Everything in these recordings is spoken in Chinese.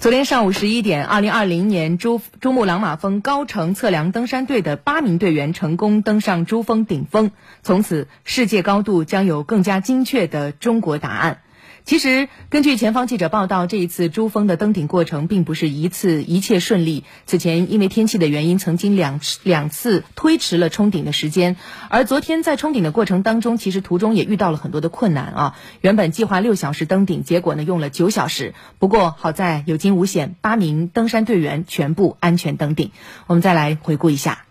昨天上午十一点，二零二零年珠珠穆朗玛峰高程测量登山队的八名队员成功登上珠峰顶峰，从此世界高度将有更加精确的中国答案。其实，根据前方记者报道，这一次珠峰的登顶过程并不是一次一切顺利。此前因为天气的原因，曾经两次两次推迟了冲顶的时间。而昨天在冲顶的过程当中，其实途中也遇到了很多的困难啊。原本计划六小时登顶，结果呢用了九小时。不过好在有惊无险，八名登山队员全部安全登顶。我们再来回顾一下。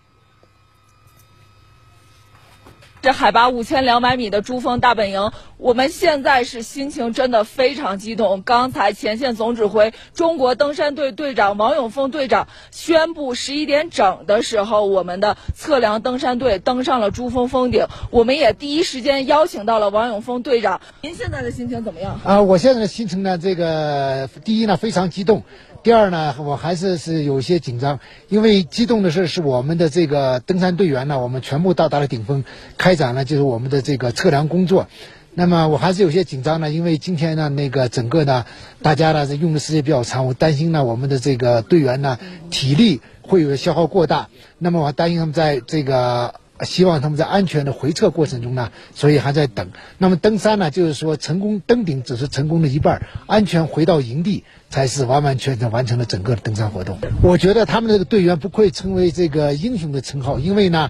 这海拔五千两百米的珠峰大本营，我们现在是心情真的非常激动。刚才前线总指挥中国登山队队长王永峰队长宣布十一点整的时候，我们的测量登山队登上了珠峰峰顶。我们也第一时间邀请到了王永峰队长。您现在的心情怎么样？啊，我现在的心情呢，这个第一呢非常激动。第二呢，我还是是有些紧张，因为激动的是是我们的这个登山队员呢，我们全部到达了顶峰，开展了就是我们的这个测量工作。那么我还是有些紧张呢，因为今天呢，那个整个呢，大家呢用的时间比较长，我担心呢我们的这个队员呢体力会有消耗过大，那么我担心他们在这个。希望他们在安全的回撤过程中呢，所以还在等。那么登山呢，就是说成功登顶只是成功的一半，安全回到营地才是完完全全完成了整个登山活动。我觉得他们这个队员不愧称为这个英雄的称号，因为呢。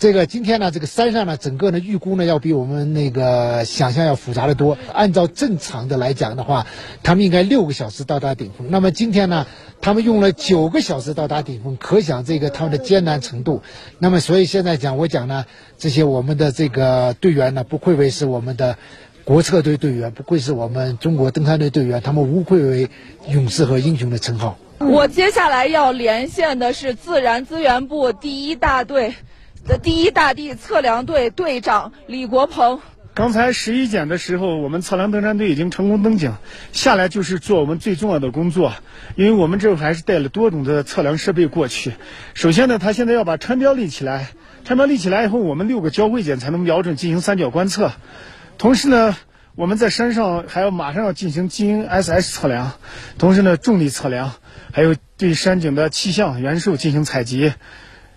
这个今天呢，这个山上呢，整个呢预估呢要比我们那个想象要复杂的多。按照正常的来讲的话，他们应该六个小时到达顶峰。那么今天呢，他们用了九个小时到达顶峰，可想这个他们的艰难程度。那么所以现在讲，我讲呢，这些我们的这个队员呢，不愧为是我们的国策队队员，不愧是我们中国登山队队员，他们无愧为勇士和英雄的称号。我接下来要连线的是自然资源部第一大队。的第一大地测量队队长李国鹏，刚才十一点的时候，我们测量登山队已经成功登顶，下来就是做我们最重要的工作，因为我们这还是带了多种的测量设备过去。首先呢，他现在要把穿标立起来，穿标立起来以后，我们六个交汇点才能瞄准进行三角观测。同时呢，我们在山上还要马上要进行基因 SS 测量，同时呢，重力测量，还有对山景的气象元素进行采集。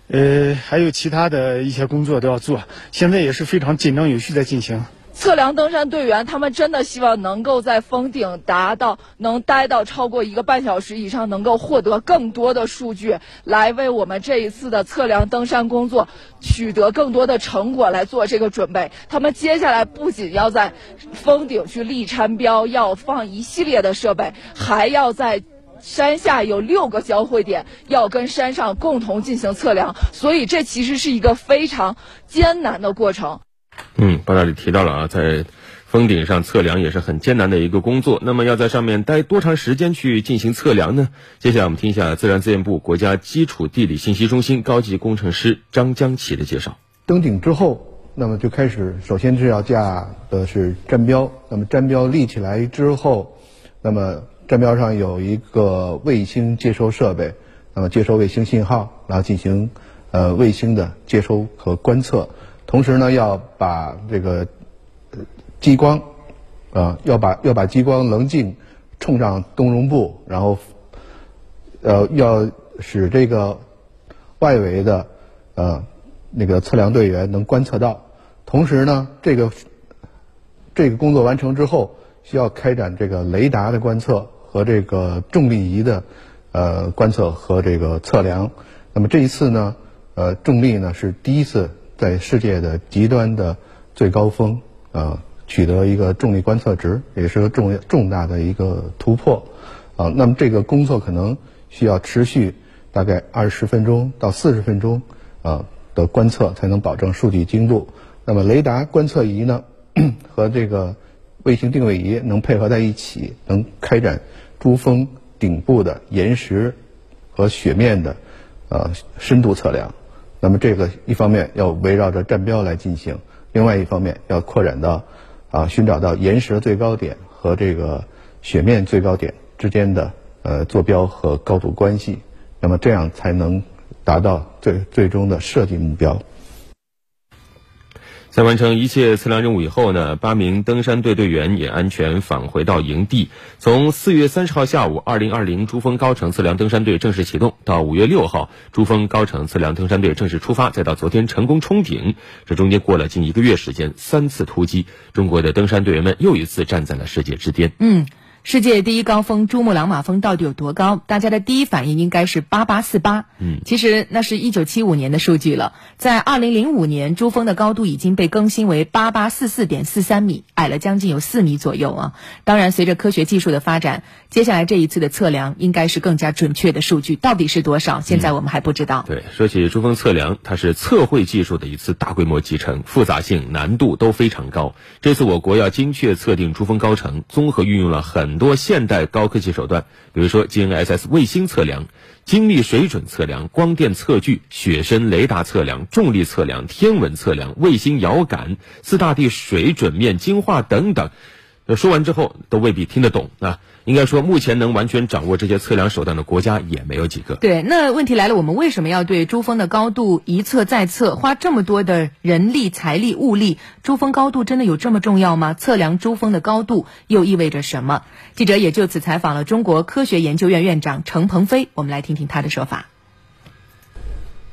呃，还有其他的一些工作都要做，现在也是非常紧张有序在进行。测量登山队员他们真的希望能够在峰顶达到能待到超过一个半小时以上，能够获得更多的数据，来为我们这一次的测量登山工作取得更多的成果来做这个准备。他们接下来不仅要在峰顶去立参标，要放一系列的设备，还要在。山下有六个交汇点，要跟山上共同进行测量，所以这其实是一个非常艰难的过程。嗯，报道里提到了啊，在峰顶上测量也是很艰难的一个工作。那么要在上面待多长时间去进行测量呢？接下来我们听一下自然资源部国家基础地理信息中心高级工程师张江奇的介绍。登顶之后，那么就开始，首先是要架的是站标，那么站标立起来之后，那么。站标上有一个卫星接收设备，那么接收卫星信号，然后进行呃卫星的接收和观测。同时呢，要把这个激光啊，要把要把激光棱镜冲上东绒部，然后呃要使这个外围的呃那个测量队员能观测到。同时呢，这个这个工作完成之后，需要开展这个雷达的观测。和这个重力仪的呃观测和这个测量，那么这一次呢，呃重力呢是第一次在世界的极端的最高峰啊取得一个重力观测值，也是个重重大的一个突破啊。那么这个工作可能需要持续大概二十分钟到四十分钟啊的观测才能保证数据精度。那么雷达观测仪呢 和这个卫星定位仪能配合在一起，能开展。珠峰顶部的岩石和雪面的呃深度测量，那么这个一方面要围绕着站标来进行，另外一方面要扩展到啊寻找到岩石最高点和这个雪面最高点之间的呃坐标和高度关系，那么这样才能达到最最终的设计目标。在完成一切测量任务以后呢，八名登山队队员也安全返回到营地。从四月三十号下午，二零二零珠峰高程测量登山队正式启动，到五月六号，珠峰高程测量登山队正式出发，再到昨天成功冲顶，这中间过了近一个月时间，三次突击，中国的登山队员们又一次站在了世界之巅。嗯。世界第一高峰珠穆朗玛峰到底有多高？大家的第一反应应该是八八四八。嗯，其实那是一九七五年的数据了。在二零零五年，珠峰的高度已经被更新为八八四四点四三米，矮了将近有四米左右啊。当然，随着科学技术的发展，接下来这一次的测量应该是更加准确的数据，到底是多少？现在我们还不知道。对，说起珠峰测量，它是测绘技术的一次大规模集成，复杂性、难度都非常高。这次我国要精确测定珠峰高程，综合运用了很很多现代。高科技手段，比如说 GNSS 卫星测量、精密水准测量、光电测距、雪深雷达测量、重力测量、天文测量、卫星遥感、四大地水准面精化等等。说完之后都未必听得懂啊。应该说，目前能完全掌握这些测量手段的国家也没有几个。对，那问题来了，我们为什么要对珠峰的高度一测再测，花这么多的人力、财力、物力？珠峰高度真的有这么重要吗？测量珠峰的高度又意味着什么？记者也就此采访了中国科学研究院院长程鹏飞，我们来听听他的说法。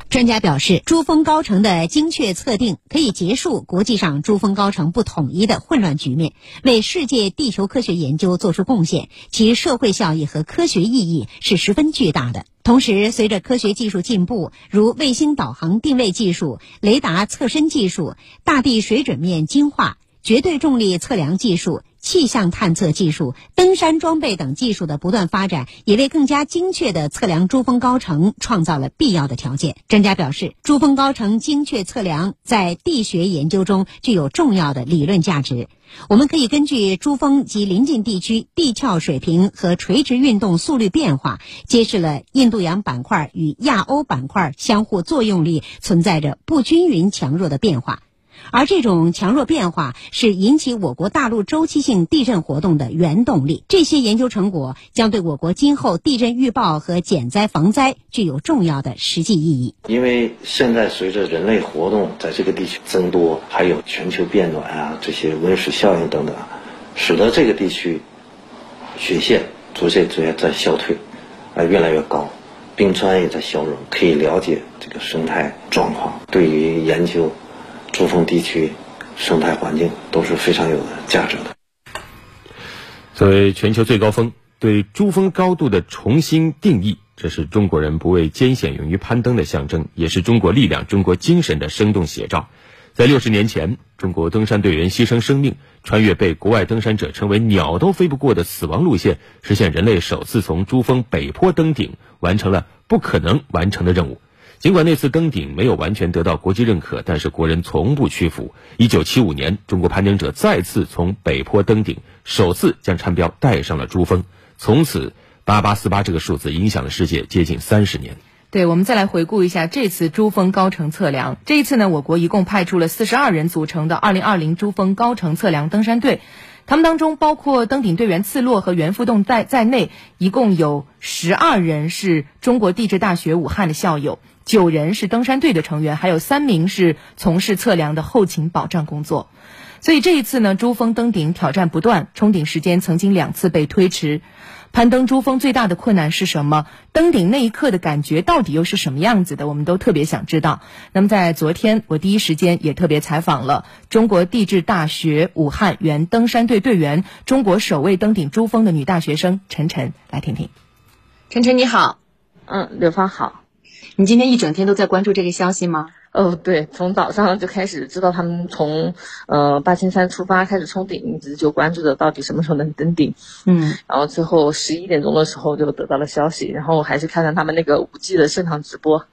专家表示，珠峰高程的精确测定可以结束国际上珠峰高程不统一的混乱局面，为世界地球科学研究做出贡献，其社会效益和科学意义是十分巨大的。同时，随着科学技术进步，如卫星导航定位技术、雷达测深技术、大地水准面精化、绝对重力测量技术。气象探测技术、登山装备等技术的不断发展，也为更加精确的测量珠峰高程创造了必要的条件。专家表示，珠峰高程精确测量在地学研究中具有重要的理论价值。我们可以根据珠峰及邻近地区地壳水平和垂直运动速率变化，揭示了印度洋板块与亚欧板块相互作用力存在着不均匀强弱的变化。而这种强弱变化是引起我国大陆周期性地震活动的原动力。这些研究成果将对我国今后地震预报和减灾防灾具有重要的实际意义。因为现在随着人类活动在这个地区增多，还有全球变暖啊这些温室效应等等，使得这个地区雪线逐渐逐渐在消退，啊越来越高，冰川也在消融。可以了解这个生态状况，对于研究。珠峰地区生态环境都是非常有价值的。作为全球最高峰，对珠峰高度的重新定义，这是中国人不畏艰险、勇于攀登的象征，也是中国力量、中国精神的生动写照。在六十年前，中国登山队员牺牲生命，穿越被国外登山者称为“鸟都飞不过的死亡路线”，实现人类首次从珠峰北坡登顶，完成了不可能完成的任务。尽管那次登顶没有完全得到国际认可，但是国人从不屈服。一九七五年，中国攀登者再次从北坡登顶，首次将禅标带上了珠峰。从此，八八四八这个数字影响了世界接近三十年。对，我们再来回顾一下这次珠峰高程测量。这一次呢，我国一共派出了四十二人组成的二零二零珠峰高程测量登山队，他们当中包括登顶队员次洛和袁复栋在在内，一共有十二人是中国地质大学武汉的校友。九人是登山队的成员，还有三名是从事测量的后勤保障工作。所以这一次呢，珠峰登顶挑战不断，冲顶时间曾经两次被推迟。攀登珠峰最大的困难是什么？登顶那一刻的感觉到底又是什么样子的？我们都特别想知道。那么在昨天，我第一时间也特别采访了中国地质大学武汉原登山队队员、中国首位登顶珠峰的女大学生陈晨，来听听。陈晨你好，嗯，刘芳好。你今天一整天都在关注这个消息吗？哦，对，从早上就开始知道他们从呃八千三出发开始冲顶，一直就关注着到底什么时候能登顶。嗯，然后最后十一点钟的时候就得到了消息，然后还是看看他们那个五 G 的现场直播，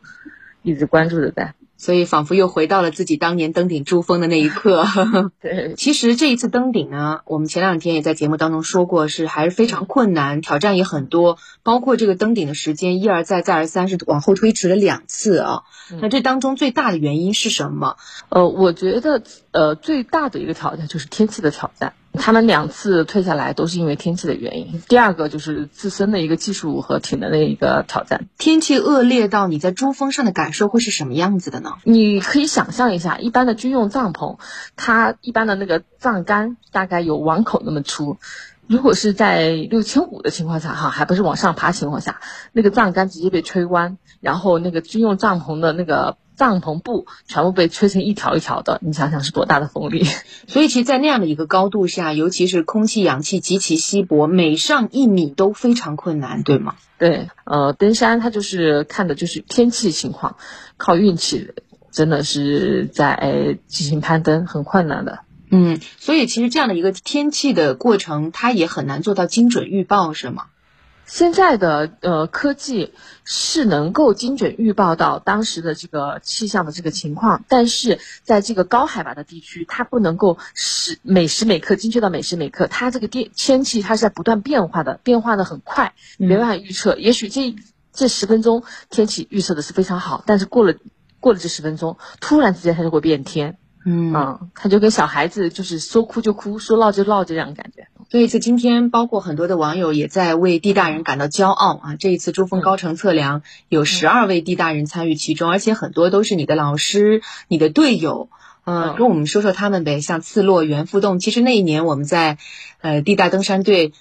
一直关注着在。所以仿佛又回到了自己当年登顶珠峰的那一刻。对，其实这一次登顶呢，我们前两天也在节目当中说过，是还是非常困难，挑战也很多，包括这个登顶的时间一而再再而三是往后推迟了两次啊。那这当中最大的原因是什么？呃，我觉得呃最大的一个挑战就是天气的挑战。他们两次退下来都是因为天气的原因。第二个就是自身的一个技术和体能的一个挑战。天气恶劣到你在珠峰上的感受会是什么样子的呢？你可以想象一下，一般的军用帐篷，它一般的那个帐杆大概有碗口那么粗。如果是在六千五的情况下，哈，还不是往上爬情况下，那个帐杆直接被吹弯，然后那个军用帐篷的那个帐篷布全部被吹成一条一条的，你想想是多大的风力？所以，其实，在那样的一个高度下，尤其是空气氧气极其稀薄，每上一米都非常困难，对吗？对，呃，登山它就是看的就是天气情况，靠运气，真的是在进行攀登很困难的。嗯，所以其实这样的一个天气的过程，它也很难做到精准预报，是吗？现在的呃科技是能够精准预报到当时的这个气象的这个情况，但是在这个高海拔的地区，它不能够时每时每刻精确到每时每刻，它这个天天气它是在不断变化的，变化的很快，没办法预测。也许这这十分钟天气预测的是非常好，但是过了过了这十分钟，突然之间它就会变天。嗯，它就跟小孩子就是说哭就哭，说闹就闹这样感觉。所以，一次今天，包括很多的网友也在为地大人感到骄傲啊！这一次珠峰高程测量有十二位地大人参与其中，而且很多都是你的老师、你的队友。嗯，跟我们说说他们呗。像次洛、袁富栋，其实那一年我们在呃地大登山队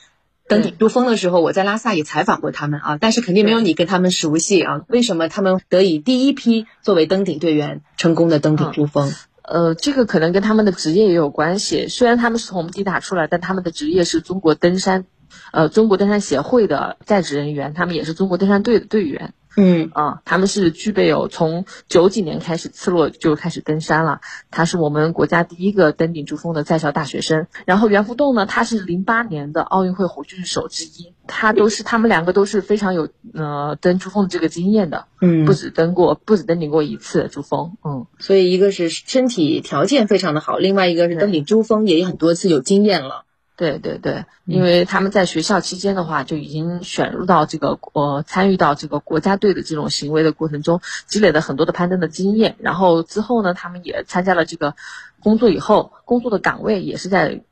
登顶珠峰的时候，我在拉萨也采访过他们啊。但是肯定没有你跟他们熟悉啊。为什么他们得以第一批作为登顶队员成功的登顶珠峰？呃，这个可能跟他们的职业也有关系。虽然他们是从地打出来，但他们的职业是中国登山，呃，中国登山协会的在职人员，他们也是中国登山队的队员。嗯。啊，他们是具备有从九几年开始次洛就开始登山了，他是我们国家第一个登顶珠峰的在校大学生。然后袁福栋呢，他是零八年的奥运会火炬手之一，他都是他们两个都是非常有呃登珠峰的这个经验的，嗯，不止登过，不止登顶过一次珠峰，嗯，所以一个是身体条件非常的好，另外一个是登顶珠峰也有很多次有经验了。对对对，因为他们在学校期间的话，就已经选入到这个呃参与到这个国家队的这种行为的过程中，积累了很多的攀登的经验。然后之后呢，他们也参加了这个工作以后，工作的岗位也是在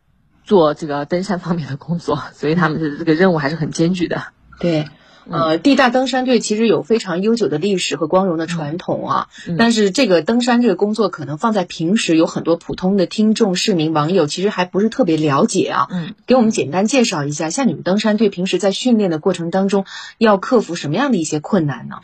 做这个登山方面的工作，所以他们的这个任务还是很艰巨的。对。呃，地大登山队其实有非常悠久的历史和光荣的传统啊。但是这个登山这个工作，可能放在平时，有很多普通的听众、市民、网友其实还不是特别了解啊。嗯，给我们简单介绍一下，像你们登山队平时在训练的过程当中，要克服什么样的一些困难呢？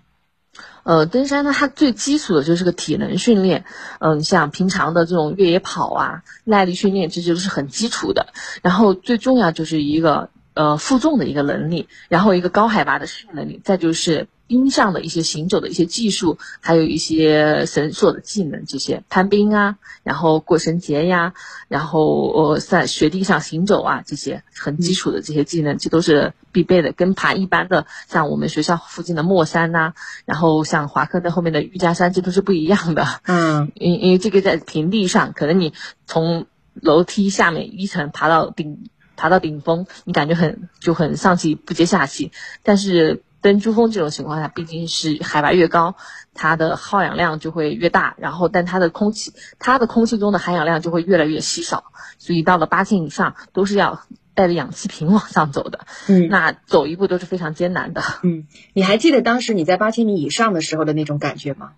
呃，登山呢，它最基础的就是个体能训练。嗯，像平常的这种越野跑啊、耐力训练，这就是很基础的。然后最重要就是一个。呃，负重的一个能力，然后一个高海拔的适应能力，再就是冰上的一些行走的一些技术，还有一些绳索的技能，这些攀冰啊，然后过绳结呀，然后呃在雪地上行走啊，这些很基础的这些技能，这都是必备的。跟爬一般的，像我们学校附近的莫山呐，然后像华科的后面的玉家山，这都是不一样的。嗯，因因为这个在平地上，可能你从楼梯下面一层爬到顶。爬到顶峰，你感觉很就很上气不接下气。但是登珠峰这种情况下，毕竟是海拔越高，它的耗氧量就会越大，然后但它的空气，它的空气中的含氧量就会越来越稀少。所以到了八千以上，都是要带着氧气瓶往上走的。嗯，那走一步都是非常艰难的。嗯，你还记得当时你在八千米以上的时候的那种感觉吗？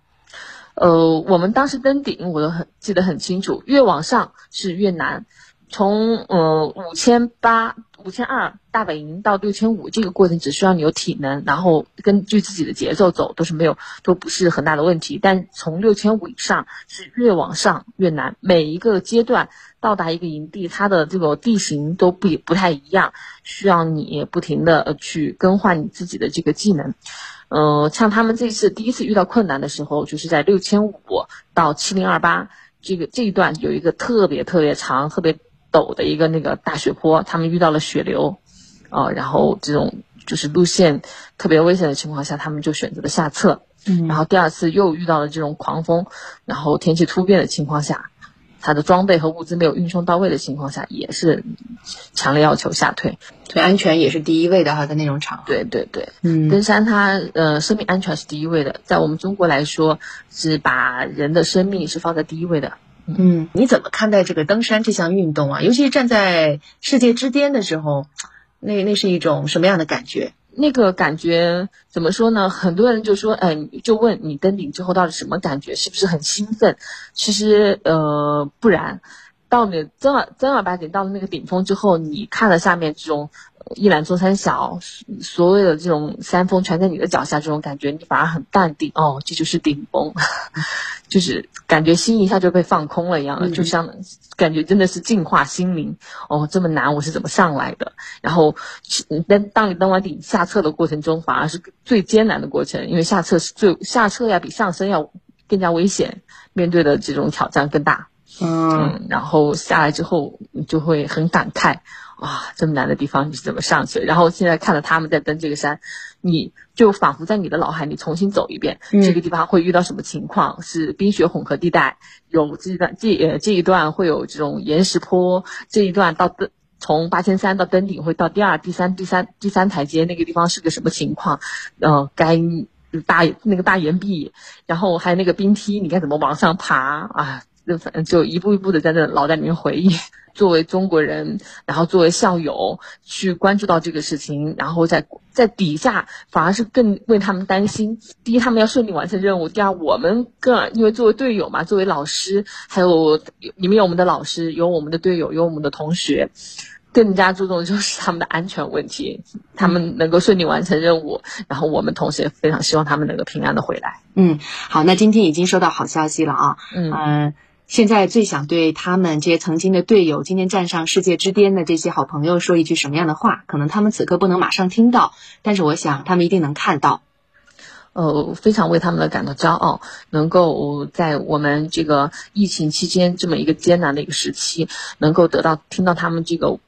呃，我们当时登顶，我都很记得很清楚，越往上是越难。从呃五千八、五千二大本营到六千五这个过程，只需要你有体能，然后根据自己的节奏走，都是没有，都不是很大的问题。但从六千五以上是越往上越难，每一个阶段到达一个营地，它的这个地形都不不太一样，需要你不停的去更换你自己的这个技能。嗯，像他们这次第一次遇到困难的时候，就是在六千五到七零二八这个这一段有一个特别特别长、特别。陡的一个那个大雪坡，他们遇到了雪流，啊，然后这种就是路线特别危险的情况下，他们就选择了下撤。嗯，然后第二次又遇到了这种狂风，然后天气突变的情况下，他的装备和物资没有运送到位的情况下，也是强烈要求下退。对，安全也是第一位的哈，在那种场合。对对对，嗯，登山它呃生命安全是第一位的，在我们中国来说是把人的生命是放在第一位的。嗯，你怎么看待这个登山这项运动啊？尤其是站在世界之巅的时候，那那是一种什么样的感觉？那个感觉怎么说呢？很多人就说，哎，就问你登顶之后到底什么感觉？是不是很兴奋？其实，呃，不然，到你正儿正儿八经到了那个顶峰之后，你看了下面这种一览众山小，所有的这种山峰全在你的脚下，这种感觉你反而很淡定。哦，这就是顶峰。就是感觉心一下就被放空了一样的，就像感觉真的是净化心灵。哦，这么难，我是怎么上来的？然后，登当你登完顶下撤的过程中，反而是最艰难的过程，因为下撤是最下撤要比上升要更加危险，面对的这种挑战更大。嗯，然后下来之后，你就会很感慨。哇，这么难的地方你是怎么上去？然后现在看到他们在登这个山，你就仿佛在你的脑海里重新走一遍，这个地方会遇到什么情况？是冰雪混合地带，有这段这呃这一段会有这种岩石坡，这一段到登从八千三到登顶会到第二、第三、第三第三台阶，那个地方是个什么情况？呃，该大那个大岩壁，然后还有那个冰梯，你该怎么往上爬啊？就反正就一步一步的在那脑袋里面回忆。作为中国人，然后作为校友去关注到这个事情，然后在在底下反而是更为他们担心。第一，他们要顺利完成任务；第二，我们更因为作为队友嘛，作为老师，还有里面有我们的老师，有我们的队友，有我们的同学，更加注重的就是他们的安全问题，他们能够顺利完成任务，然后我们同时也非常希望他们能够平安的回来。嗯，好，那今天已经收到好消息了啊。嗯。现在最想对他们这些曾经的队友，今天站上世界之巅的这些好朋友说一句什么样的话？可能他们此刻不能马上听到，但是我想他们一定能看到。呃，非常为他们的感到骄傲，能够在我们这个疫情期间这么一个艰难的一个时期，能够得到听到他们这个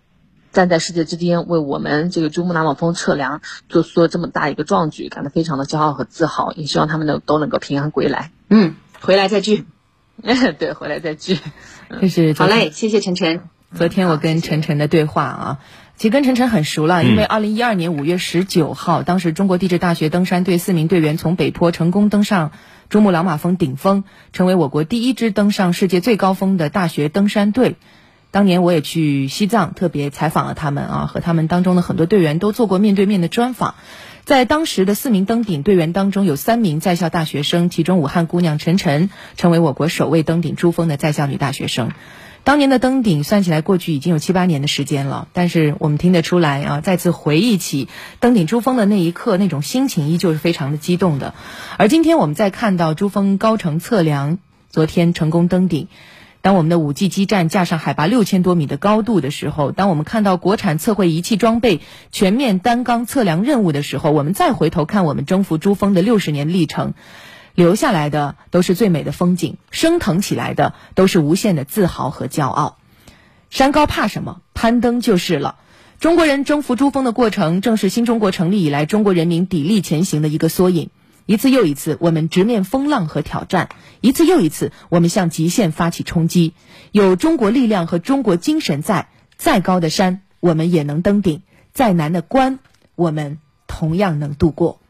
站在世界之巅，为我们这个珠穆朗玛峰测量做出了这么大一个壮举，感到非常的骄傲和自豪，也希望他们能都能够平安归来。嗯，回来再聚。对，回来再聚。这是好嘞，谢谢晨晨。昨天我跟晨晨的对话啊，其实跟晨晨很熟了，因为二零一二年五月十九号，当时中国地质大学登山队四名队员从北坡成功登上珠穆朗玛峰顶峰，成为我国第一支登上世界最高峰的大学登山队。当年我也去西藏，特别采访了他们啊，和他们当中的很多队员都做过面对面的专访。在当时的四名登顶队员当中，有三名在校大学生，其中武汉姑娘陈晨成为我国首位登顶珠峰的在校女大学生。当年的登顶算起来，过去已经有七八年的时间了，但是我们听得出来啊，再次回忆起登顶珠峰的那一刻，那种心情依旧是非常的激动的。而今天我们在看到珠峰高程测量，昨天成功登顶。当我们的五 G 基站架上海拔六千多米的高度的时候，当我们看到国产测绘仪器装备全面单缸测量任务的时候，我们再回头看我们征服珠峰的六十年历程，留下来的都是最美的风景，升腾起来的都是无限的自豪和骄傲。山高怕什么？攀登就是了。中国人征服珠峰的过程，正是新中国成立以来中国人民砥砺前行的一个缩影。一次又一次，我们直面风浪和挑战；一次又一次，我们向极限发起冲击。有中国力量和中国精神在，再高的山我们也能登顶，再难的关我们同样能度过。